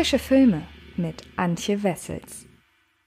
Frische Filme mit Antje Wessels.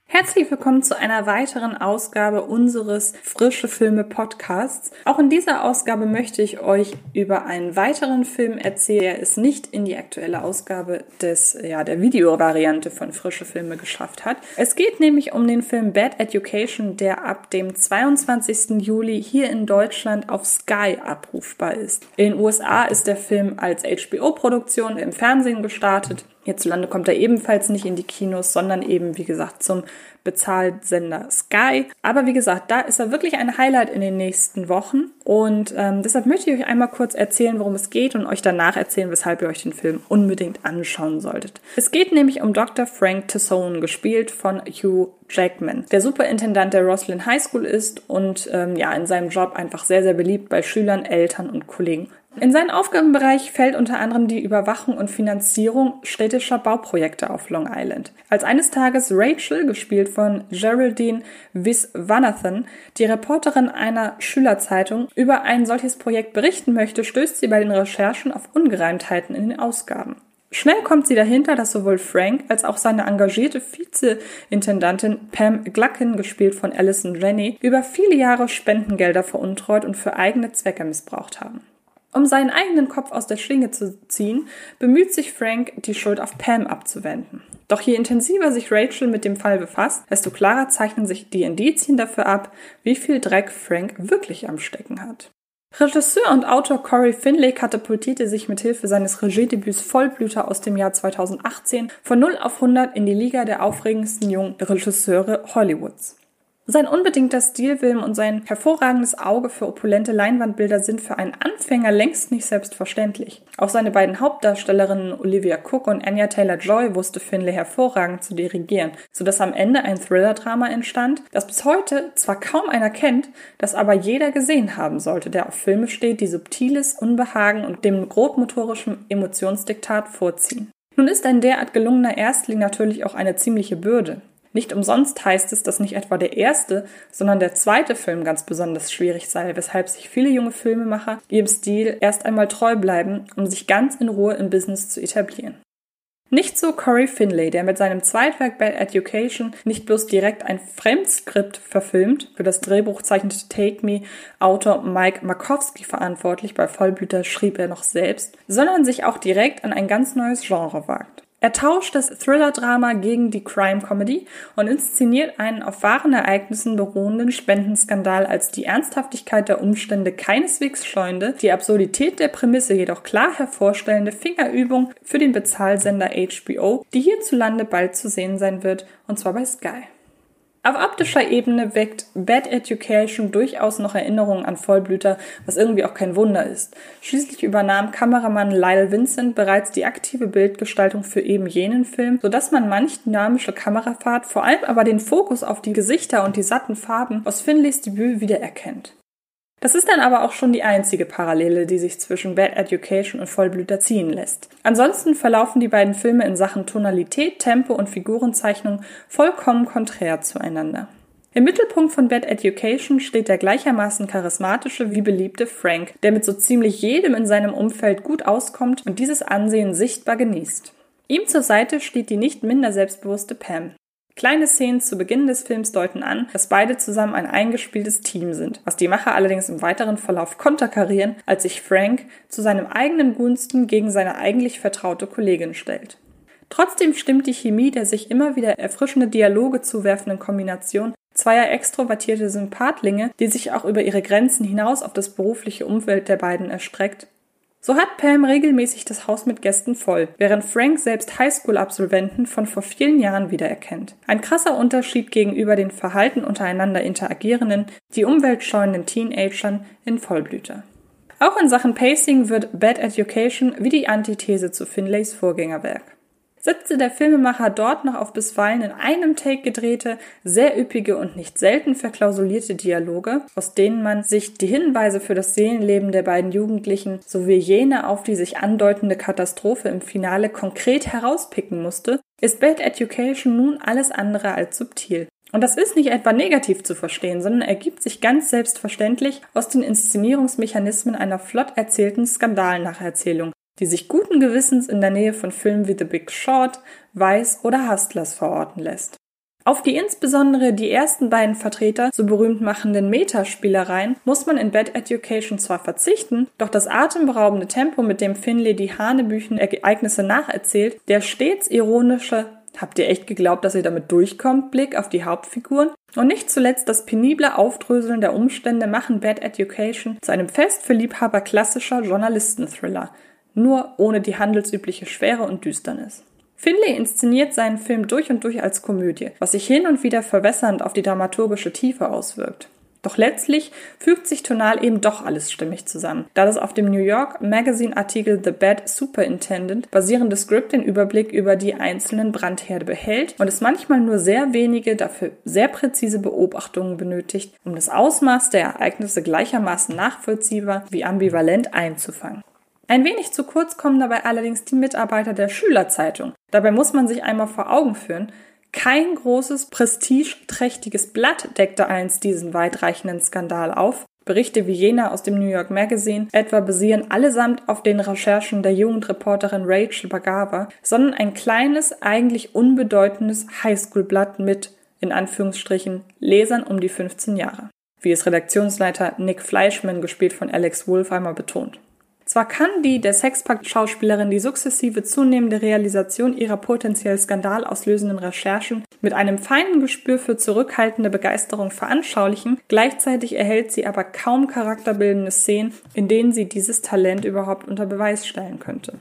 Herzlich willkommen zu einer weiteren Ausgabe unseres Frische Filme Podcasts. Auch in dieser Ausgabe möchte ich euch über einen weiteren Film erzählen. Der es nicht in die aktuelle Ausgabe des, ja, der Videovariante von Frische Filme geschafft hat. Es geht nämlich um den Film Bad Education, der ab dem 22. Juli hier in Deutschland auf Sky abrufbar ist. In den USA ist der Film als HBO-Produktion im Fernsehen gestartet. Hierzulande kommt er ebenfalls nicht in die Kinos, sondern eben, wie gesagt, zum Bezahlsender Sky. Aber wie gesagt, da ist er wirklich ein Highlight in den nächsten Wochen. Und ähm, deshalb möchte ich euch einmal kurz erzählen, worum es geht und euch danach erzählen, weshalb ihr euch den Film unbedingt anschauen solltet. Es geht nämlich um Dr. Frank Tassone, gespielt von Hugh Jackman, der Superintendant der Roslyn High School ist und ähm, ja in seinem Job einfach sehr, sehr beliebt bei Schülern, Eltern und Kollegen. In seinen Aufgabenbereich fällt unter anderem die Überwachung und Finanzierung städtischer Bauprojekte auf Long Island. Als eines Tages Rachel, gespielt von Geraldine Viswanathan, die Reporterin einer Schülerzeitung, über ein solches Projekt berichten möchte, stößt sie bei den Recherchen auf Ungereimtheiten in den Ausgaben. Schnell kommt sie dahinter, dass sowohl Frank als auch seine engagierte Vizeintendantin Pam Gluckin, gespielt von Alison Janney, über viele Jahre Spendengelder veruntreut und für eigene Zwecke missbraucht haben. Um seinen eigenen Kopf aus der Schlinge zu ziehen, bemüht sich Frank, die Schuld auf Pam abzuwenden. Doch je intensiver sich Rachel mit dem Fall befasst, desto klarer zeichnen sich die Indizien dafür ab, wie viel Dreck Frank wirklich am Stecken hat. Regisseur und Autor Corey Finlay katapultierte sich mit Hilfe seines Regiedebüts Vollblüter aus dem Jahr 2018 von 0 auf 100 in die Liga der aufregendsten jungen Regisseure Hollywoods. Sein unbedingter Stilwillen und sein hervorragendes Auge für opulente Leinwandbilder sind für einen Anfänger längst nicht selbstverständlich. Auch seine beiden Hauptdarstellerinnen Olivia Cook und Anya Taylor-Joy wusste Finlay hervorragend zu dirigieren, sodass am Ende ein Thriller-Drama entstand, das bis heute zwar kaum einer kennt, das aber jeder gesehen haben sollte, der auf Filme steht, die subtiles Unbehagen und dem grobmotorischen Emotionsdiktat vorziehen. Nun ist ein derart gelungener Erstling natürlich auch eine ziemliche Bürde. Nicht umsonst heißt es, dass nicht etwa der erste, sondern der zweite Film ganz besonders schwierig sei, weshalb sich viele junge Filmemacher ihrem Stil erst einmal treu bleiben, um sich ganz in Ruhe im Business zu etablieren. Nicht so Corey Finlay, der mit seinem Zweitwerk Bad Education nicht bloß direkt ein Fremdskript verfilmt, für das Drehbuch zeichnete Take Me Autor Mike Markowski verantwortlich, bei Vollblüter schrieb er noch selbst, sondern sich auch direkt an ein ganz neues Genre wagt. Er tauscht das Thriller-Drama gegen die Crime-Comedy und inszeniert einen auf wahren Ereignissen beruhenden Spendenskandal als die Ernsthaftigkeit der Umstände keineswegs scheuende, die Absurdität der Prämisse jedoch klar hervorstellende Fingerübung für den Bezahlsender HBO, die hierzulande bald zu sehen sein wird, und zwar bei Sky. Auf optischer Ebene weckt Bad Education durchaus noch Erinnerungen an Vollblüter, was irgendwie auch kein Wunder ist. Schließlich übernahm Kameramann Lyle Vincent bereits die aktive Bildgestaltung für eben jenen Film, sodass man manch dynamische Kamerafahrt, vor allem aber den Fokus auf die Gesichter und die satten Farben aus Finleys Debüt wiedererkennt. Das ist dann aber auch schon die einzige Parallele, die sich zwischen Bad Education und Vollblüter ziehen lässt. Ansonsten verlaufen die beiden Filme in Sachen Tonalität, Tempo und Figurenzeichnung vollkommen konträr zueinander. Im Mittelpunkt von Bad Education steht der gleichermaßen charismatische wie beliebte Frank, der mit so ziemlich jedem in seinem Umfeld gut auskommt und dieses Ansehen sichtbar genießt. Ihm zur Seite steht die nicht minder selbstbewusste Pam. Kleine Szenen zu Beginn des Films deuten an, dass beide zusammen ein eingespieltes Team sind, was die Macher allerdings im weiteren Verlauf konterkarieren, als sich Frank zu seinem eigenen Gunsten gegen seine eigentlich vertraute Kollegin stellt. Trotzdem stimmt die Chemie der sich immer wieder erfrischende Dialoge zuwerfenden Kombination zweier extrovertierte Sympathlinge, die sich auch über ihre Grenzen hinaus auf das berufliche Umfeld der beiden erstreckt, so hat Pam regelmäßig das Haus mit Gästen voll, während Frank selbst Highschool-Absolventen von vor vielen Jahren wiedererkennt. Ein krasser Unterschied gegenüber den verhalten untereinander interagierenden, die umweltscheuenden Teenagern in Vollblüte. Auch in Sachen Pacing wird Bad Education wie die Antithese zu Finlays Vorgängerwerk setzte der Filmemacher dort noch auf bisweilen in einem Take gedrehte, sehr üppige und nicht selten verklausulierte Dialoge, aus denen man sich die Hinweise für das Seelenleben der beiden Jugendlichen sowie jene auf die sich andeutende Katastrophe im Finale konkret herauspicken musste, ist Bad Education nun alles andere als subtil. Und das ist nicht etwa negativ zu verstehen, sondern ergibt sich ganz selbstverständlich aus den Inszenierungsmechanismen einer flott erzählten Skandalnacherzählung, die sich guten Gewissens in der Nähe von Filmen wie The Big Short, Vice oder Hustlers verorten lässt. Auf die insbesondere die ersten beiden Vertreter so berühmt machenden Metaspielereien muss man in Bad Education zwar verzichten, doch das atemberaubende Tempo, mit dem Finlay die hanebüchen Ereignisse nacherzählt, der stets ironische Habt ihr echt geglaubt, dass ihr damit durchkommt? Blick auf die Hauptfiguren. Und nicht zuletzt das penible Aufdröseln der Umstände machen Bad Education zu einem Fest für Liebhaber klassischer Journalistenthriller. Nur ohne die handelsübliche Schwere und Düsternis. Finlay inszeniert seinen Film durch und durch als Komödie, was sich hin und wieder verwässernd auf die dramaturgische Tiefe auswirkt. Doch letztlich fügt sich tonal eben doch alles stimmig zusammen, da das auf dem New York Magazine Artikel The Bad Superintendent basierende Skript den Überblick über die einzelnen Brandherde behält und es manchmal nur sehr wenige, dafür sehr präzise Beobachtungen benötigt, um das Ausmaß der Ereignisse gleichermaßen nachvollziehbar wie ambivalent einzufangen. Ein wenig zu kurz kommen dabei allerdings die Mitarbeiter der Schülerzeitung. Dabei muss man sich einmal vor Augen führen, kein großes, prestigeträchtiges Blatt deckte einst diesen weitreichenden Skandal auf. Berichte wie jener aus dem New York Magazine etwa basieren allesamt auf den Recherchen der Jugendreporterin Rachel Bagawa, sondern ein kleines, eigentlich unbedeutendes Highschool-Blatt mit, in Anführungsstrichen, Lesern um die 15 Jahre. Wie es Redaktionsleiter Nick Fleischman, gespielt von Alex Wolfheimer, betont. Zwar kann die der Sexpakt-Schauspielerin die sukzessive zunehmende Realisation ihrer potenziell skandalauslösenden Recherchen mit einem feinen Gespür für zurückhaltende Begeisterung veranschaulichen, gleichzeitig erhält sie aber kaum charakterbildende Szenen, in denen sie dieses Talent überhaupt unter Beweis stellen könnte.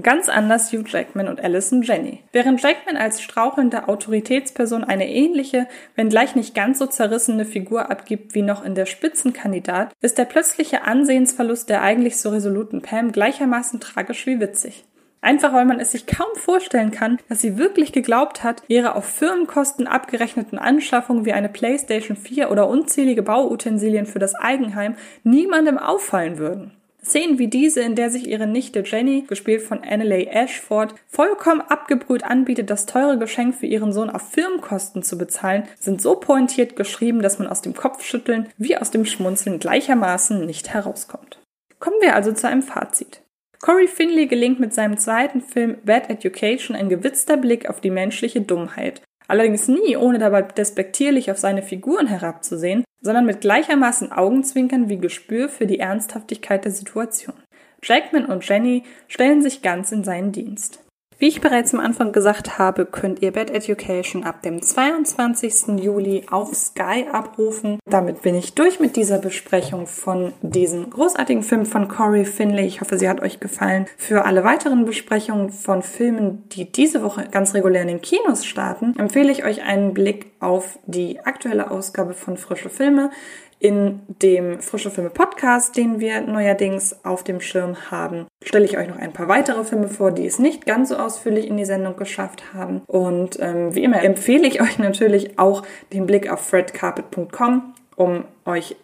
Ganz anders Hugh Jackman und Alison Jenny. Während Jackman als strauchelnde Autoritätsperson eine ähnliche, wenngleich nicht ganz so zerrissene Figur abgibt wie noch in der Spitzenkandidat, ist der plötzliche Ansehensverlust der eigentlich so resoluten Pam gleichermaßen tragisch wie witzig. Einfach weil man es sich kaum vorstellen kann, dass sie wirklich geglaubt hat, ihre auf Firmenkosten abgerechneten Anschaffungen wie eine PlayStation 4 oder unzählige Bauutensilien für das Eigenheim niemandem auffallen würden. Szenen wie diese, in der sich ihre Nichte Jenny, gespielt von Annalay Ashford, vollkommen abgebrüht anbietet, das teure Geschenk für ihren Sohn auf Firmenkosten zu bezahlen, sind so pointiert geschrieben, dass man aus dem Kopfschütteln wie aus dem Schmunzeln gleichermaßen nicht herauskommt. Kommen wir also zu einem Fazit. Corey Finley gelingt mit seinem zweiten Film Bad Education ein gewitzter Blick auf die menschliche Dummheit, allerdings nie ohne dabei despektierlich auf seine Figuren herabzusehen, sondern mit gleichermaßen Augenzwinkern wie Gespür für die Ernsthaftigkeit der Situation. Jackman und Jenny stellen sich ganz in seinen Dienst. Wie ich bereits am Anfang gesagt habe, könnt ihr Bad Education ab dem 22. Juli auf Sky abrufen. Damit bin ich durch mit dieser Besprechung von diesem großartigen Film von Corey Finlay. Ich hoffe, sie hat euch gefallen. Für alle weiteren Besprechungen von Filmen, die diese Woche ganz regulär in den Kinos starten, empfehle ich euch einen Blick auf die aktuelle Ausgabe von Frische Filme in dem Frische Filme Podcast, den wir neuerdings auf dem Schirm haben, stelle ich euch noch ein paar weitere Filme vor, die es nicht ganz so ausführlich in die Sendung geschafft haben. Und ähm, wie immer empfehle ich euch natürlich auch den Blick auf fredcarpet.com, um euch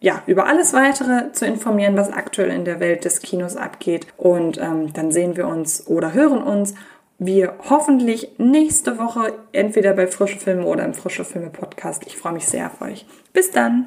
ja, über alles weitere zu informieren, was aktuell in der Welt des Kinos abgeht. Und ähm, dann sehen wir uns oder hören uns wir hoffentlich nächste Woche entweder bei Frische Filme oder im Frische Filme Podcast. Ich freue mich sehr auf euch. Bis dann!